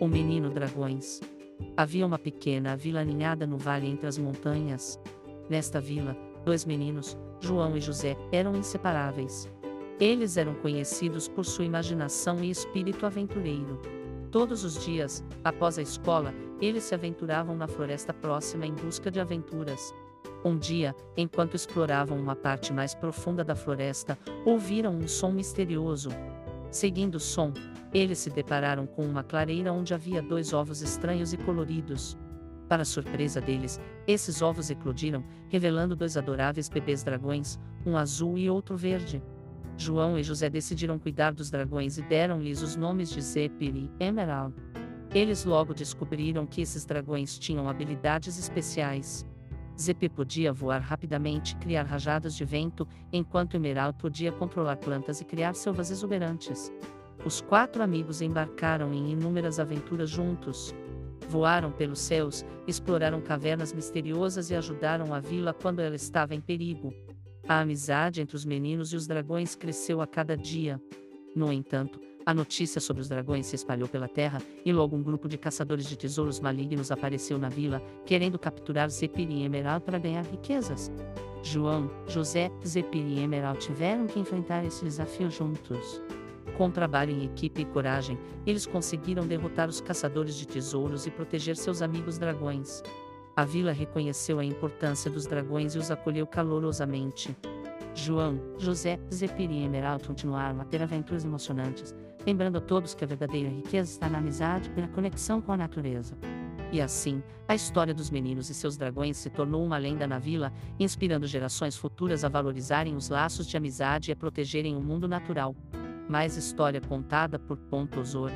O Menino Dragões. Havia uma pequena vila aninhada no vale entre as montanhas. Nesta vila, dois meninos, João e José, eram inseparáveis. Eles eram conhecidos por sua imaginação e espírito aventureiro. Todos os dias, após a escola, eles se aventuravam na floresta próxima em busca de aventuras. Um dia, enquanto exploravam uma parte mais profunda da floresta, ouviram um som misterioso. Seguindo o som, eles se depararam com uma clareira onde havia dois ovos estranhos e coloridos. Para surpresa deles, esses ovos eclodiram, revelando dois adoráveis bebês dragões, um azul e outro verde. João e José decidiram cuidar dos dragões e deram-lhes os nomes de Zephyr e Emerald. Eles logo descobriram que esses dragões tinham habilidades especiais. Zephyr podia voar rapidamente e criar rajadas de vento, enquanto Emerald podia controlar plantas e criar selvas exuberantes. Os quatro amigos embarcaram em inúmeras aventuras juntos. Voaram pelos céus, exploraram cavernas misteriosas e ajudaram a vila quando ela estava em perigo. A amizade entre os meninos e os dragões cresceu a cada dia. No entanto, a notícia sobre os dragões se espalhou pela terra, e logo um grupo de caçadores de tesouros malignos apareceu na vila, querendo capturar Zephyr e Emerald para ganhar riquezas. João, José, Zephyr e Emerald tiveram que enfrentar esse desafio juntos. Com trabalho em equipe e coragem, eles conseguiram derrotar os caçadores de tesouros e proteger seus amigos dragões. A vila reconheceu a importância dos dragões e os acolheu calorosamente. João, José, Zephyr e Emerald continuaram a ter aventuras emocionantes, lembrando a todos que a verdadeira riqueza está na amizade e na conexão com a natureza. E assim, a história dos meninos e seus dragões se tornou uma lenda na vila, inspirando gerações futuras a valorizarem os laços de amizade e a protegerem o mundo natural. Mais história contada por Pontosor.